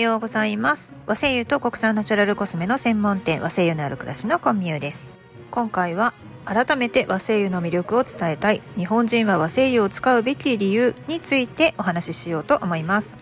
ようございます。和製油と国産ナチュラルコスメの専門店和製油のある暮らしのコンミューです。今回は改めて和製油の魅力を伝えたい日本人は和製油を使うべき理由についてお話ししようと思います。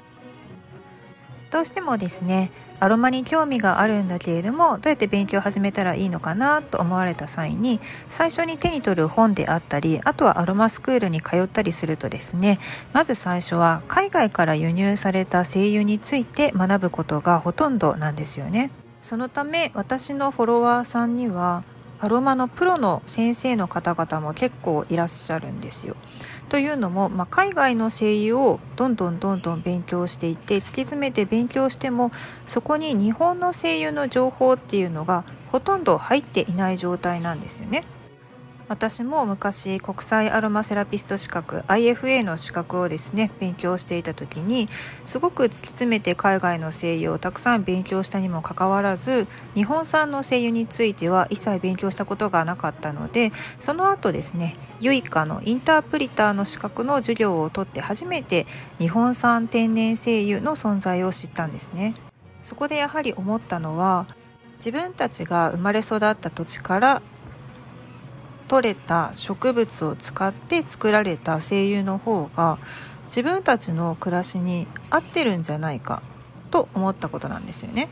どうしてもですねアロマに興味があるんだけれどもどうやって勉強を始めたらいいのかなと思われた際に最初に手に取る本であったりあとはアロマスクールに通ったりするとですねまず最初は海外から輸入された精油について学ぶことがほとんどなんですよね。そのため私のフォロワーさんにはアロマのプロの先生の方々も結構いらっしゃるんですよ。というのも、まあ、海外の声優をどんどんどんどん勉強していって突き詰めて勉強してもそこに日本の声優の情報っていうのがほとんど入っていない状態なんですよね。私も昔国際アロマセラピスト資格 IFA の資格をですね勉強していた時にすごく突き詰めて海外の精油をたくさん勉強したにもかかわらず日本産の精油については一切勉強したことがなかったのでその後ですねユイカのインタープリターの資格の授業を取って初めて日本産天然精油の存在を知ったんですね。そこでやはり思ったのは自分たちが生まれ育った土地から取れた植物を使って作られた精油の方が自分たちの暮らしに合ってるんじゃないかと思ったことなんですよね。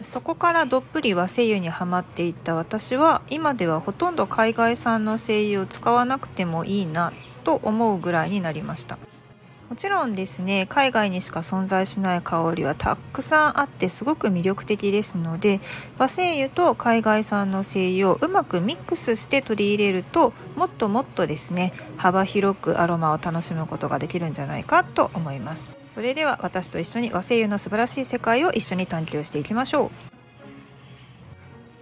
そこからどっぷり和精油にはまっていった私は今ではほとんど海外産の精油を使わなくてもいいなと思うぐらいになりました。もちろんですね海外にしか存在しない香りはたくさんあってすごく魅力的ですので和精油と海外産の精油をうまくミックスして取り入れるともっともっとですね幅広くアロマを楽しむことができるんじゃないかと思います。それでは私と一緒に和精油の素晴らしい世界を一緒に探求していきましょう。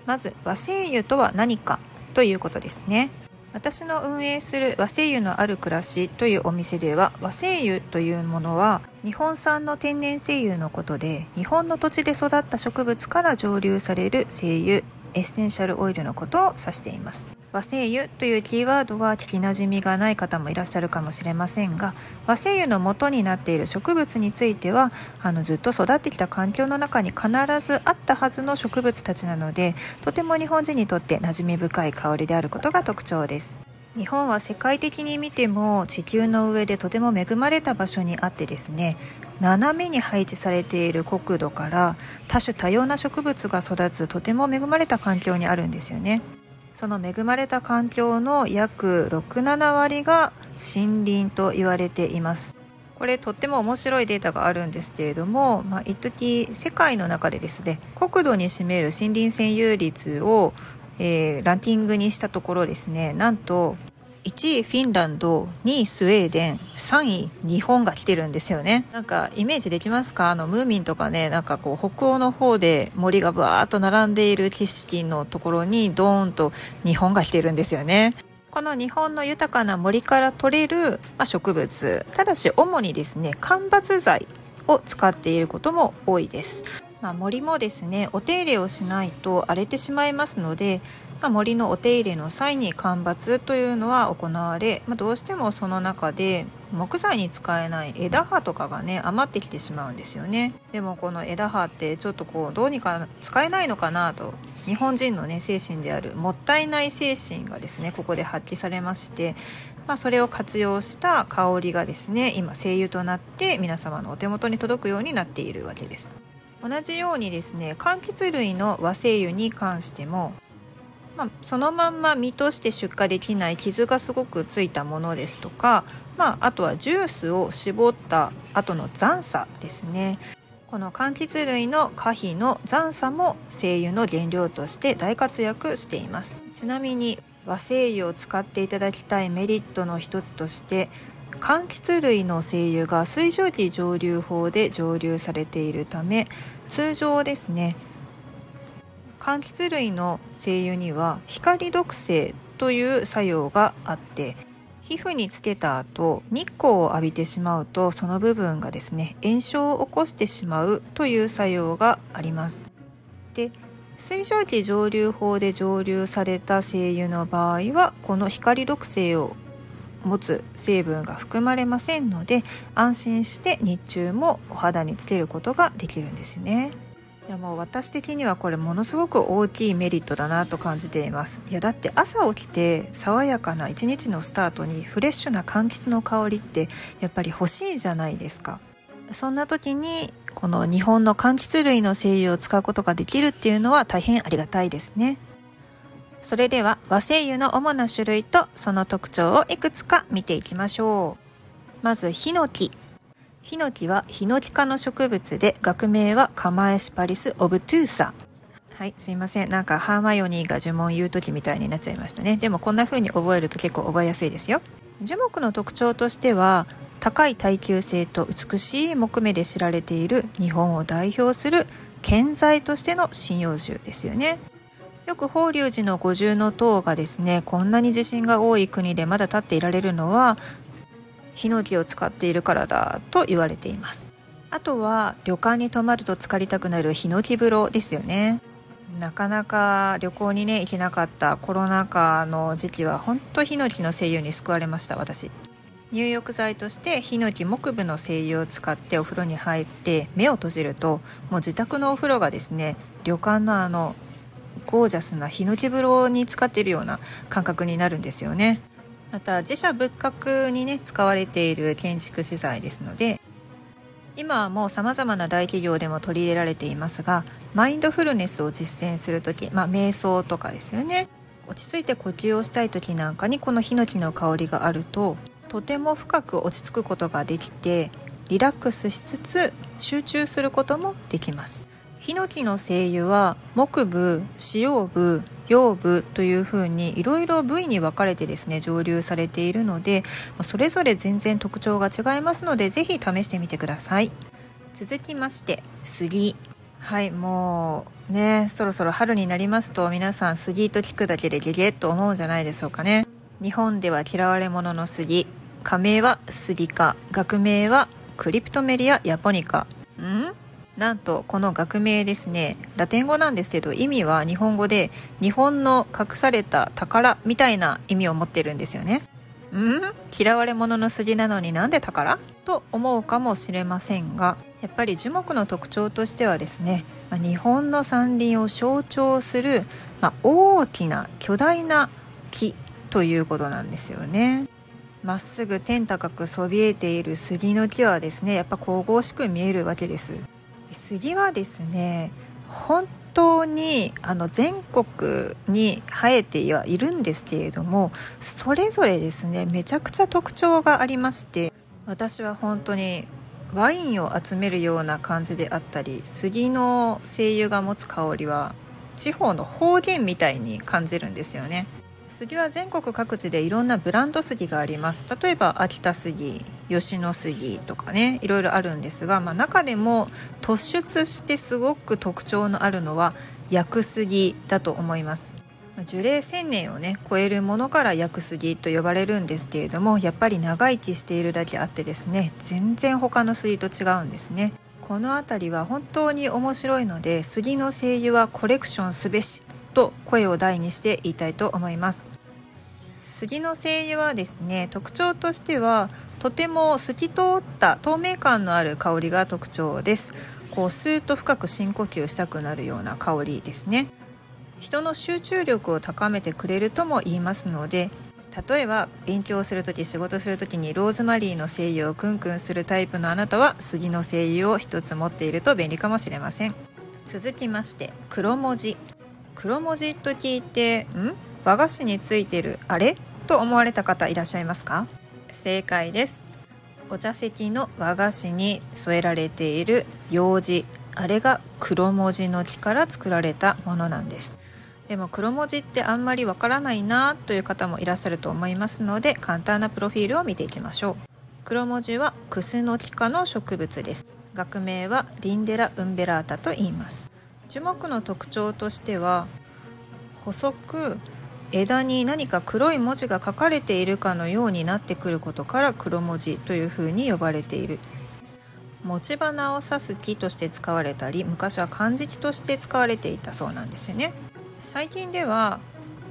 まず和精油とは何かということですね。私の運営する和製油のある暮らしというお店では和製油というものは日本産の天然精油のことで日本の土地で育った植物から蒸留される精油エッセンシャルオイルのことを指しています。和精油というキーワードは聞きなじみがない方もいらっしゃるかもしれませんが和精油の元になっている植物についてはあのずっと育ってきた環境の中に必ずあったはずの植物たちなのでとても日本人にとって馴染み深い香りであることが特徴です。日本は世界的に見ても地球の上でとても恵まれた場所にあってですね斜めに配置されている国土から多種多様な植物が育つとても恵まれた環境にあるんですよね。その恵まれた環境の約67割が森林と言われています。これとっても面白いデータがあるんですけれども、まあ、一時世界の中でですね国土に占める森林占有率を、えー、ランキングにしたところですねなんと1位フィンランド2位スウェーデン3位日本が来てるんですよね。なんかイメージできますか？あのムーミンとかねなんかこう北欧の方で森がバーっと並んでいる景色のところにドーンと日本が来てるんですよね。この日本の豊かな森から取れる、ま植物。ただし主にですね間伐材を使っていることも多いです。まあ、森もですねお手入れをしないと荒れてしまいますのでまあ、森のお手入れの際に間伐というのは行われ、まあ、どうしてもその中で木材に使えない枝葉とかがね余ってきてしまうんですよね。でもこの枝葉ってちょっとこうどうにか使えないのかなと。日本人のね精神であるもったいない精神がですねここで発揮されまして、まあ、それを活用した香りがですね今精油となって皆様のお手元に届くようになっているわけです。同じようにですね柑橘類の和精油に関してもまあ、そのまんま実として出荷できない傷がすごくついたものですとか、まあ、あとはジュースを絞った後の残渣ですね。この柑橘類の可否の残渣も精油の原料として大活躍しています。ちなみに和精油を使っていただきたいメリットの一つとして柑橘類の精油が水蒸気蒸留法で蒸留されているため通常ですね柑橘類の精油には光毒性という作用があって皮膚につけた後日光を浴びてしまうとその部分がですね炎症を起こしてしまうという作用があります。で水蒸気蒸留法で蒸留された精油の場合はこの光毒性を持つ成分が含まれませんので安心して日中もお肌につけることができるんですね。いやもう私的にはこれものすごく大きいメリットだなと感じています。いやだって朝起きて爽やかな一日のスタートにフレッシュな柑橘の香りってやっぱり欲しいじゃないですか。そんな時にこの日本の柑橘類の精油を使うことができるっていうのは大変ありがたいですね。それでは和精油の主な種類とその特徴をいくつか見ていきましょう。まずヒノキ。ヒノキはヒノキ科の植物で学名はカマエシパリス・オブトゥーサ。はいすいません。なんかハーマイオニーが呪文言う時みたいになっちゃいましたね。でもこんな風に覚えると結構覚えやすいですよ。樹木の特徴としては高い耐久性と美しい木目で知られている日本を代表する建材としての針葉樹ですよね。よく法隆寺の五重の塔がですねこんなに地震が多い国でまだ立っていられるのはヒノキを使っているからだと言われています。あとは旅館に泊まると浸かりたくなるヒノキ風呂ですよね。なかなか旅行にね行けなかったコロナ禍の時期は本当ヒノキの精油に救われました私。入浴剤としてヒノキ木部の精油を使ってお風呂に入って目を閉じるともう自宅のお風呂がですね旅館のあのゴージャスなヒノキ風呂に使っているような感覚になるんですよね。また自社仏閣にね使われている建築資材ですので今はもう様々な大企業でも取り入れられていますがマインドフルネスを実践する時、まあ、瞑想とかですよね。落ち着いて呼吸をしたい時なんかにこのヒノキの香りがあるととても深く落ち着くことができてリラックスしつつ集中することもできます。ヒノキの精油は木部、使用部、用部というふうにいろいろ部位に分かれてですね蒸留されているのでそれぞれ全然特徴が違いますのでぜひ試してみてください。続きまして杉。はいもうねそろそろ春になりますと皆さん杉と聞くだけでゲゲッと思うんじゃないでしょうかね。日本では嫌われ者の杉。仮名は杉科学名はクリプトメリア・ヤポニカ。ん？なんとこの学名ですね。ラテン語なんですけど意味は日本語で日本の隠された宝みたいな意味を持ってるんですよね。ん？嫌われ者の杉なのになんで宝？と思うかもしれませんがやっぱり樹木の特徴としてはですね、ま日本の山林を象徴する、ま大きな巨大な木ということなんですよね。まっすぐ天高くそびえている杉の木はですねやっぱ神々しく見えるわけです。杉はですね本当にあの全国に生えてはいるんですけれどもそれぞれですねめちゃくちゃ特徴がありまして私は本当にワインを集めるような感じであったり杉の精油が持つ香りは地方の方言みたいに感じるんですよね。杉は全国各地でいろんなブランド杉があります。例えば秋田杉吉野杉とかねいろいろあるんですが、まあ、中でも突出してすごく特徴のあるのは薬杉だと思います。樹齢1000年をね超えるものから薬杉と呼ばれるんですけれどもやっぱり長生きしているだけあってですね全然他の杉と違うんですね。この辺りは本当に面白いので杉の精油はコレクションすべし。と声を大にして言いたいと思います。杉の精油はですね特徴としてはとても透き通った透明感のある香りが特徴です。こうスーッと深く深呼吸したくなるような香りですね。人の集中力を高めてくれるとも言いますので例えば勉強する時仕事する時にローズマリーの精油をクンクンするタイプのあなたは杉の精油を一つ持っていると便利かもしれません。続きまして黒文字。黒文字と聞いてん？和菓子についてるあれ？と思われた方いらっしゃいますか？正解です。お茶席の和菓子に添えられている楊枝あれが黒文字の木から作られたものなんです。でも黒文字ってあんまりわからないなという方もいらっしゃると思いますので簡単なプロフィールを見ていきましょう。黒文字はクスノキ科の植物です。学名はリンデラ・ウンベラータと言います。樹木の特徴としては細く枝に何か黒い文字が書かれているかのようになってくることから黒文字というふうに呼ばれている。持ち花を指す木として使われたり昔は漢字木として使われていたそうなんですよね。最近では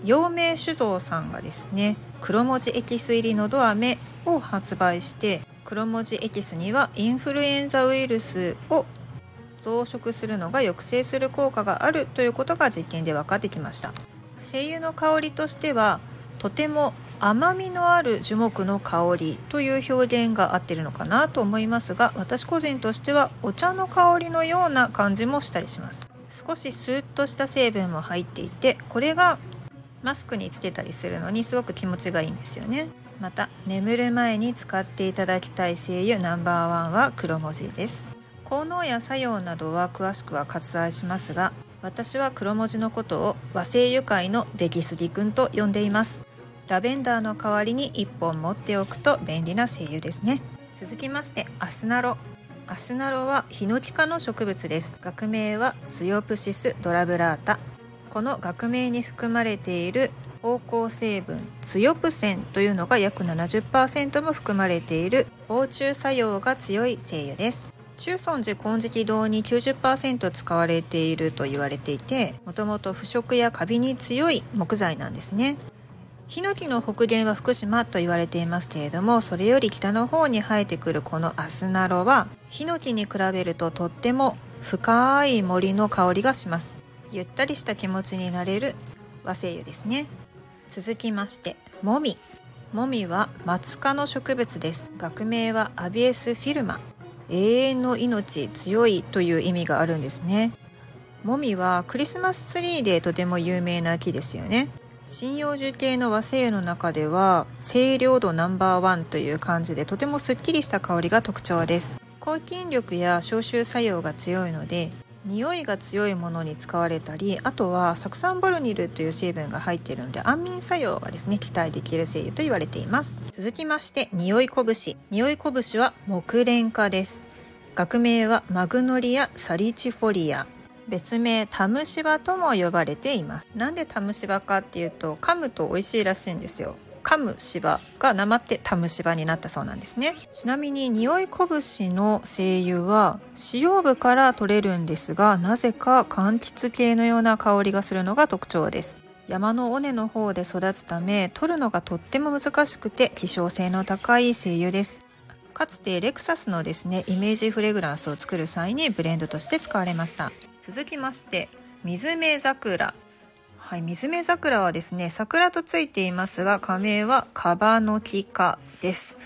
陽明酒造さんがですね黒文字エキス入りのど飴を発売して黒文字エキスにはインフルエンザウイルスを増殖するのが抑制する効果があるということが実験で分かってきました。精油の香りとしてはとても甘みのある樹木の香りという表現が合ってるのかなと思いますが私個人としてはお茶の香りのような感じもしたりします。少しスーッとした成分も入っていてこれがマスクにつけたりするのにすごく気持ちがいいんですよね。また眠る前に使っていただきたい精油ナンバーワンは黒文字です。効能や作用などは詳しくは割愛しますが私は黒文字のことを和製油界の出来すぎくんと呼んでいます。ラベンダーの代わりに1本持っておくと便利な精油ですね。続きましてアスナロ。アスナロはヒノキ科の植物です。学名はツヨプシスドラブラータ。この学名に含まれている芳香成分ツヨプセンというのが約70%も含まれている防虫作用が強い精油です。中尊寺金色堂に90%使われていると言われていてもともと腐食やカビに強い木材なんですね。ヒノキの北限は福島と言われていますけれどもそれより北の方に生えてくるこのアスナロはヒノキに比べるととっても深い森の香りがします。ゆったりした気持ちになれる和精油ですね。続きましてモミ。モミは松科の植物です。学名はアビエスフィルマ。永遠の命強いという意味があるんですね。もみはクリスマスツリーでとても有名な木ですよね。針葉樹系の和製の中では清涼度ナンバーワンという感じでとてもすっきりした香りが特徴です。抗菌力や消臭作用が強いので匂いが強いものに使われたりあとは酢酸ボルニルという成分が入っているので安眠作用がですね期待できる精油と言われています。続きまして匂いこぶし匂いこぶしは木蓮科です。学名はマグノリア・サリチフォリア。別名タムシバとも呼ばれています。なんでタムシバかっていうと噛むと美味しいらしいんですよ。噛む芝がなまってタム芝になったそうなんですね。ちなみに匂いこぶしの精油は使用部から取れるんですがなぜか柑橘系のような香りがするのが特徴です。山の尾根の方で育つため取るのがとっても難しくて希少性の高い精油です。かつてレクサスのですねイメージフレグランスを作る際にブレンドとして使われました。続きまして水目桜。はい、水目桜はですね、桜とついていますが、花名はカバノキ科です。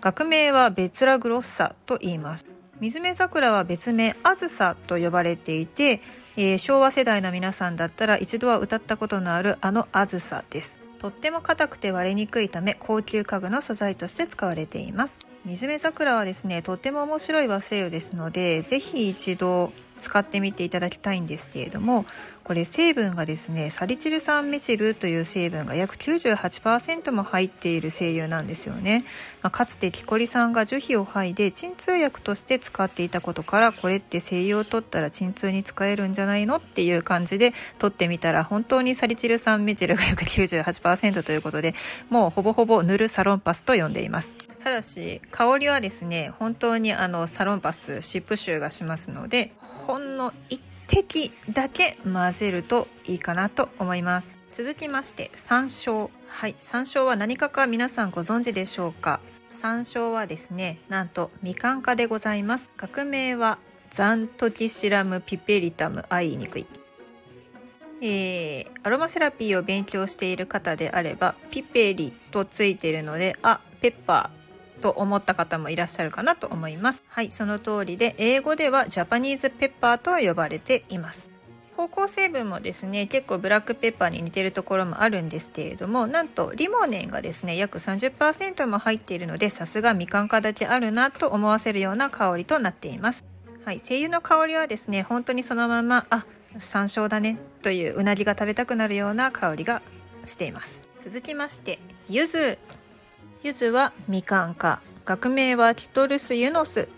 学名はベツラグロッサと言います。水目桜は別名あずさと呼ばれていて、えー、昭和世代の皆さんだったら一度は歌ったことのあるあのあずさです。とっても硬くて割れにくいため高級家具の素材として使われています。水目桜はですね、とっても面白い和製油ですので、ぜひ一度使ってみていただきたいんですけれどもこれ成分がですね、サリチル酸メチルという成分が約98%も入っている精油なんですよね。まあ、かつてキコリさんが樹皮を剥いで鎮痛薬として使っていたことから、これって精油を取ったら鎮痛に使えるんじゃないのっていう感じで取ってみたら、本当にサリチル酸メチルが約98%ということで、もうほぼほぼヌルサロンパスと呼んでいます。ただし、香りはですね、本当にあのサロンパス、シップ臭がしますので、ほんの1適だけ混ぜるといいかなと思います。続きまして山椒。はい山椒は何かか皆さんご存知でしょうか？山椒はですねなんとみかん科でございます。学名はザントキシラムピペリタムあいにくい。えー、アロマセラピーを勉強している方であればピペリとついているのであペッパー。と思った方もいらっしゃるかなと思います。はい、その通りで英語ではジャパニーズペッパーと呼ばれています。芳香成分もですね結構ブラックペッパーに似てるところもあるんですけれどもなんとリモネンがですね約30%も入っているのでさすがみかん科だけあるなと思わせるような香りとなっています。はい、精油の香りはですね本当にそのままあ山椒だねといううなぎが食べたくなるような香りがしています続きまして柚子柚子はみかん科学名はティトルスユノス。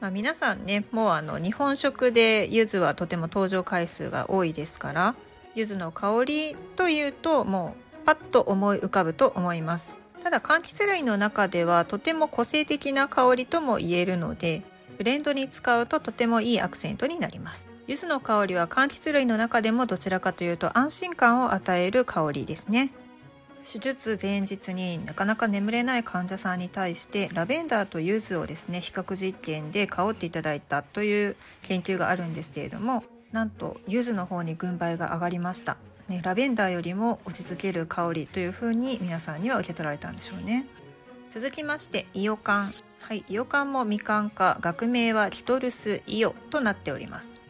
まあ、皆さんねもうあの日本食で柚子はとても登場回数が多いですから柚子の香りというともうパッと思い浮かぶと思います。ただ柑橘類の中ではとても個性的な香りとも言えるのでブレンドに使うととてもいいアクセントになります。柚子の香りは柑橘類の中でもどちらかというと安心感を与える香りですね。手術前日になかなか眠れない患者さんに対してラベンダーとユズをですね比較実験で香っていただいたという研究があるんですけれどもなんとユズの方に軍配が上がりました、ね、ラベンダーよりも落ち着ける香りというふうに皆さんには受け取られたんでしょうね。続きましてイオカン。はい、イオカンもみかん科学名はリトルスイオとなっております。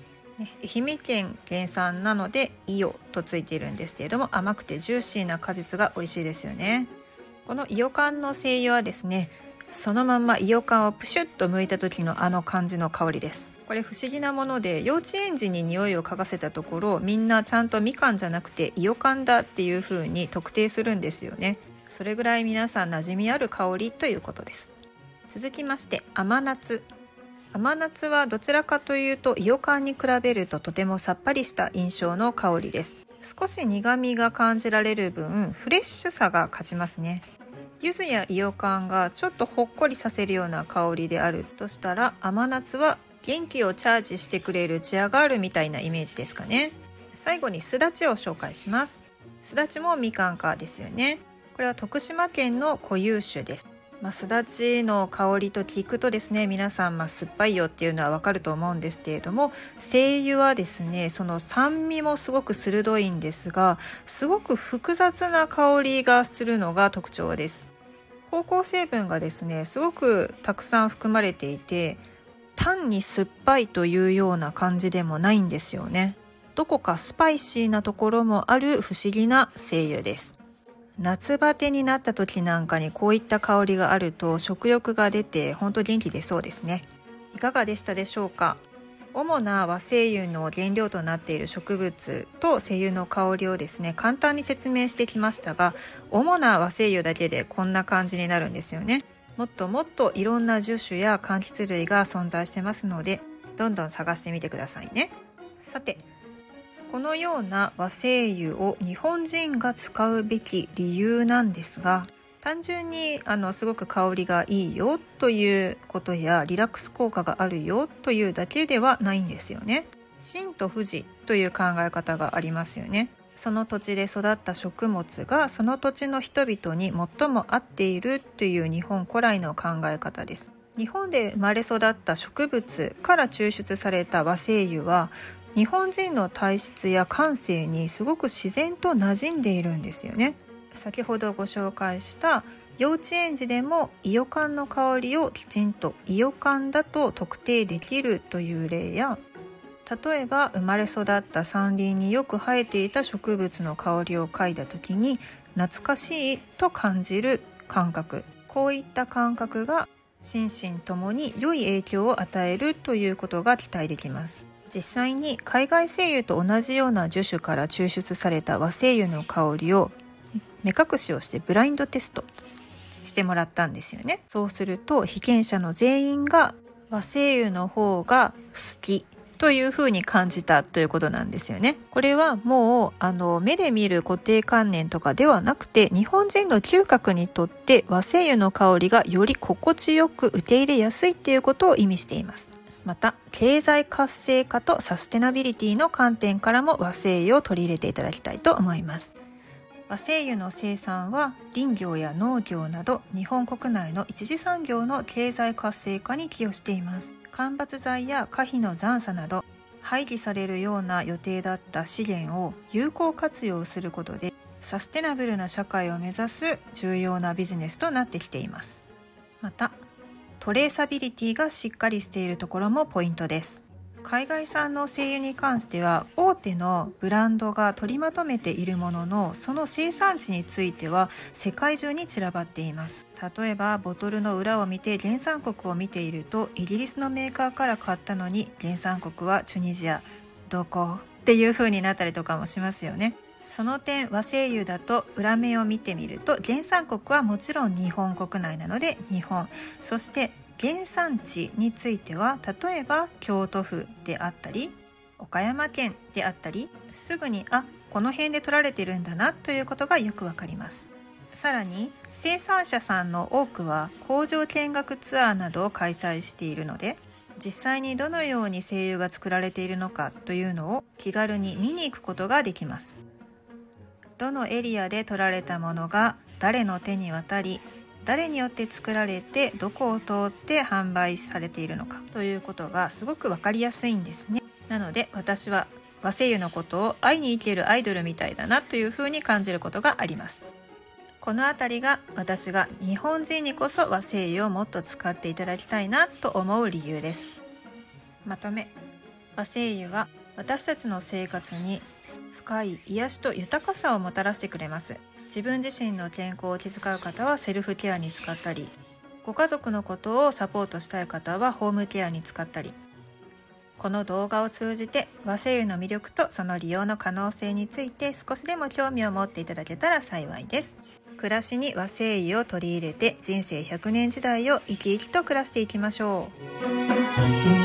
愛媛県原産なのでイオとついているんですけれども甘くてジューシーな果実が美味しいですよね。このイオカンの精油はですねそのまんまイオカンをプシュッと剥いた時のあの感じの香りです。これ不思議なもので幼稚園児に匂いを嗅がせたところみんなちゃんとみかんじゃなくてイオカンだっていう風に特定するんですよね。それぐらい皆さん馴染みある香りということです。続きまして甘夏。甘夏はどちらかというとイオカンに比べるととてもさっぱりした印象の香りです。少し苦味が感じられる分フレッシュさが勝ちますね。柚子やイオカンがちょっとほっこりさせるような香りであるとしたら甘夏は元気をチャージしてくれるチアガールみたいなイメージですかね。最後にすだちを紹介します。すだちもみかんかですよね。これは徳島県の固有種です。まあ、すだちの香りと聞くとですね皆さん、まあ、酸っぱいよっていうのはわかると思うんですけれども精油はですねその酸味もすごく鋭いんですがすごく複雑な香りがするのが特徴です。芳香成分がですねすごくたくさん含まれていて単に酸っぱいというような感じでもないんですよね。どこかスパイシーなところもある不思議な精油です。夏バテになった時なんかにこういった香りがあると食欲が出てほんと元気出そうですね。いかがでしたでしょうか？主な和精油の原料となっている植物と精油の香りをですね簡単に説明してきましたが主な和精油だけでこんな感じになるんですよね。もっともっといろんな樹種や柑橘類が存在してますのでどんどん探してみてくださいね。さてこのような和精油を日本人が使うべき理由なんですが単純にあのすごく香りがいいよということやリラックス効果があるよというだけではないんですよね。真と富士という考え方がありますよね。その土地で育った食物がその土地の人々に最も合っているという日本古来の考え方です。日本で生まれ育った植物から抽出された和精油は日本人の体質や感性にすごく自然と馴染んでいるんですよね。先ほどご紹介した幼稚園児でもイオカンの香りをきちんとイオカンだと特定できるという例や例えば生まれ育った山林によく生えていた植物の香りを嗅いだ時に懐かしいと感じる感覚。こういった感覚が心身ともに良い影響を与えるということが期待できます。実際に海外精油と同じような樹種から抽出された和精油の香りを目隠しをしてブラインドテストしてもらったんですよねそうすると被験者の全員が和精油の方が好きという風に感じたということなんですよね。これはもうあの目で見る固定観念とかではなくて日本人の嗅覚にとって和精油の香りがより心地よく受け入れやすいっていうことを意味しています。また経済活性化とサステナビリティの観点からも和製油を取り入れていただきたいと思います。和製油の生産は林業や農業など日本国内の一次産業の経済活性化に寄与しています。間伐材や可否の残渣など廃棄されるような予定だった資源を有効活用することでサステナブルな社会を目指す重要なビジネスとなってきています。またトレーサビリティがしっかりしているところもポイントです。海外産の精油に関しては大手のブランドが取りまとめているもののその生産地については世界中に散らばっています。例えばボトルの裏を見て原産国を見ているとイギリスのメーカーから買ったのに原産国はチュニジア。どこ？っていう風になったりとかもしますよね。その点和製油だと裏面を見てみると原産国はもちろん日本国内なので日本。そして原産地については例えば京都府であったり岡山県であったりすぐにあこの辺で取られてるんだなということがよくわかります。さらに生産者さんの多くは工場見学ツアーなどを開催しているので実際にどのように精油が作られているのかというのを気軽に見に行くことができます。どのエリアで取られたものが誰の手に渡り誰によって作られてどこを通って販売されているのかということがすごく分かりやすいんですね。なので私は和製油のことを会いに行けるアイドルみたいだなというふうに感じることがあります。この辺りが私が日本人にこそ和製油をもっと使っていただきたいなと思う理由です。まとめ。和製油は私たちの生活に深い癒しと豊かさをもたらしてくれます。自分自身の健康を気遣う方はセルフケアに使ったりご家族のことをサポートしたい方はホームケアに使ったり。この動画を通じて和製油の魅力とその利用の可能性について少しでも興味を持っていただけたら幸いです。暮らしに和製油を取り入れて人生100年時代を生き生きと暮らしていきましょう。